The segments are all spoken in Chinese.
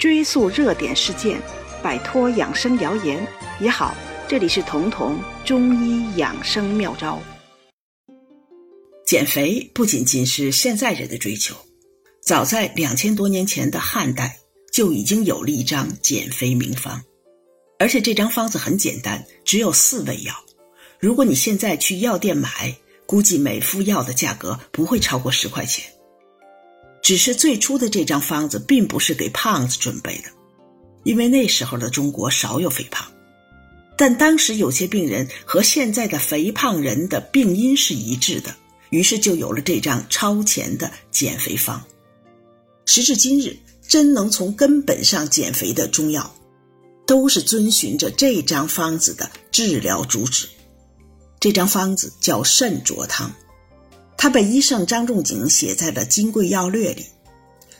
追溯热点事件，摆脱养生谣言也好。这里是彤彤中医养生妙招。减肥不仅仅是现在人的追求，早在两千多年前的汉代就已经有了一张减肥名方，而且这张方子很简单，只有四味药。如果你现在去药店买，估计每副药的价格不会超过十块钱。只是最初的这张方子并不是给胖子准备的，因为那时候的中国少有肥胖，但当时有些病人和现在的肥胖人的病因是一致的，于是就有了这张超前的减肥方。时至今日，真能从根本上减肥的中药，都是遵循着这张方子的治疗主旨。这张方子叫肾浊汤。它被医圣张仲景写在了《金匮要略》里。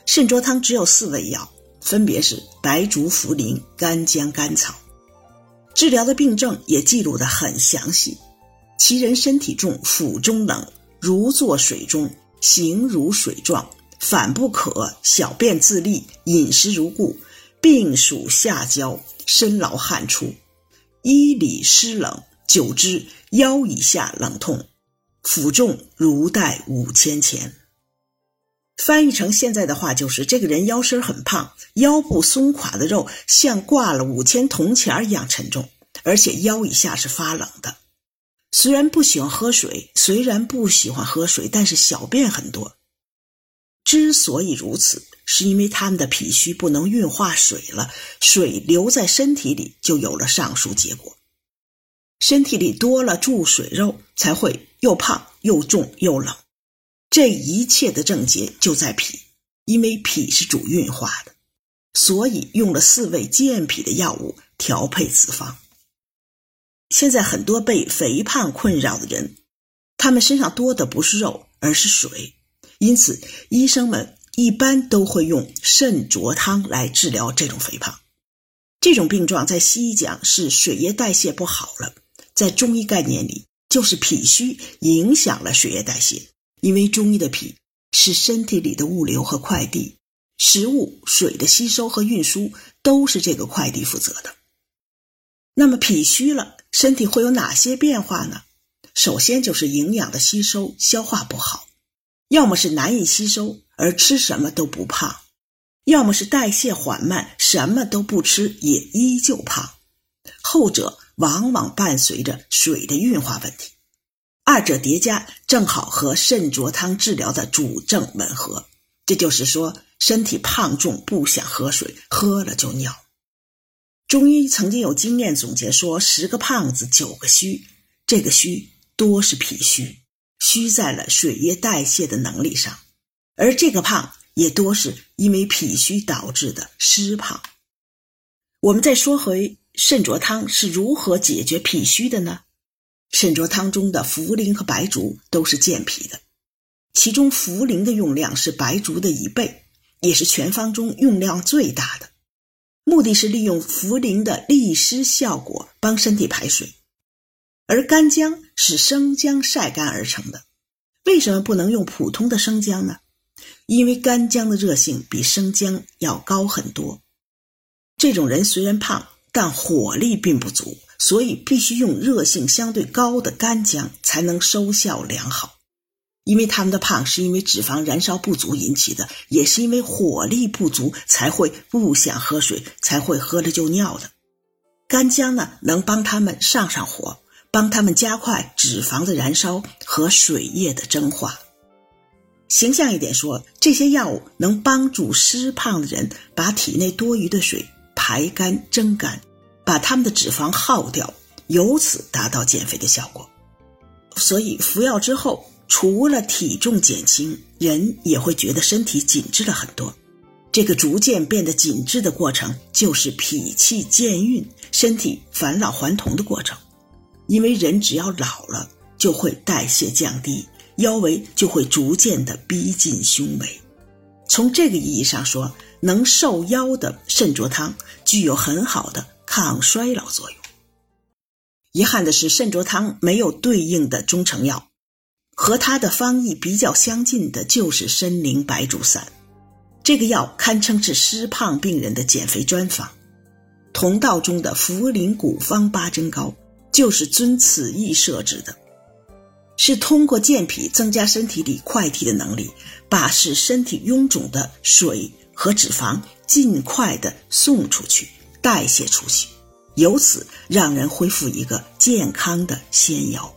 肾浊汤只有四味药，分别是白术、茯苓、干姜、甘草。治疗的病症也记录得很详细。其人身体重，腹中冷，如坐水中，形如水状，反不可，小便自利，饮食如故，病属下焦，身劳汗出，衣里湿冷，久之腰以下冷痛。负重如带五千钱，翻译成现在的话就是：这个人腰身很胖，腰部松垮的肉像挂了五千铜钱一样沉重，而且腰以下是发冷的。虽然不喜欢喝水，虽然不喜欢喝水，但是小便很多。之所以如此，是因为他们的脾虚不能运化水了，水留在身体里，就有了上述结果。身体里多了注水肉，才会又胖又重又冷。这一切的症结就在脾，因为脾是主运化的，所以用了四味健脾的药物调配此方。现在很多被肥胖困扰的人，他们身上多的不是肉，而是水，因此医生们一般都会用肾浊汤来治疗这种肥胖。这种病状在西医讲是水液代谢不好了。在中医概念里，就是脾虚影响了血液代谢。因为中医的脾是身体里的物流和快递，食物、水的吸收和运输都是这个快递负责的。那么脾虚了，身体会有哪些变化呢？首先就是营养的吸收、消化不好，要么是难以吸收而吃什么都不胖，要么是代谢缓慢，什么都不吃也依旧胖。后者。往往伴随着水的运化问题，二者叠加正好和肾浊汤治疗的主症吻合。这就是说，身体胖重不想喝水，喝了就尿。中医曾经有经验总结说，十个胖子九个虚，这个虚多是脾虚，虚在了水液代谢的能力上，而这个胖也多是因为脾虚导致的湿胖。我们再说回。肾浊汤是如何解决脾虚的呢？肾浊汤中的茯苓和白术都是健脾的，其中茯苓的用量是白术的一倍，也是全方中用量最大的。目的是利用茯苓的利湿效果，帮身体排水。而干姜是生姜晒干而成的，为什么不能用普通的生姜呢？因为干姜的热性比生姜要高很多。这种人虽然胖。但火力并不足，所以必须用热性相对高的干姜才能收效良好。因为他们的胖是因为脂肪燃烧不足引起的，也是因为火力不足才会不想喝水，才会喝了就尿的。干姜呢，能帮他们上上火，帮他们加快脂肪的燃烧和水液的蒸化。形象一点说，这些药物能帮助湿胖的人把体内多余的水。排干蒸干，把他们的脂肪耗掉，由此达到减肥的效果。所以服药之后，除了体重减轻，人也会觉得身体紧致了很多。这个逐渐变得紧致的过程，就是脾气渐运，身体返老还童的过程。因为人只要老了，就会代谢降低，腰围就会逐渐的逼近胸围。从这个意义上说，能瘦腰的肾浊汤具有很好的抗衰老作用。遗憾的是，肾浊汤没有对应的中成药，和它的方义比较相近的就是参苓白术散。这个药堪称是湿胖病人的减肥专方。同道中的茯苓古方八珍膏就是遵此意设置的，是通过健脾增加身体里快体的能力，把使身体臃肿的水和脂肪尽快的送出去、代谢出去，由此让人恢复一个健康的纤腰。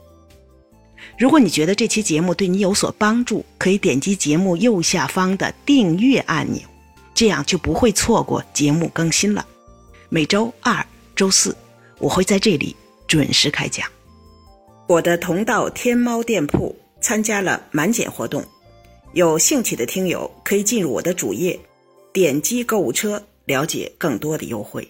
如果你觉得这期节目对你有所帮助，可以点击节目右下方的订阅按钮，这样就不会错过节目更新了。每周二、周四，我会在这里准时开讲。我的同道天猫店铺参加了满减活动，有兴趣的听友可以进入我的主页，点击购物车了解更多的优惠。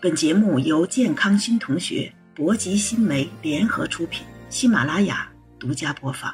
本节目由健康新同学、博吉新媒联合出品，喜马拉雅独家播放。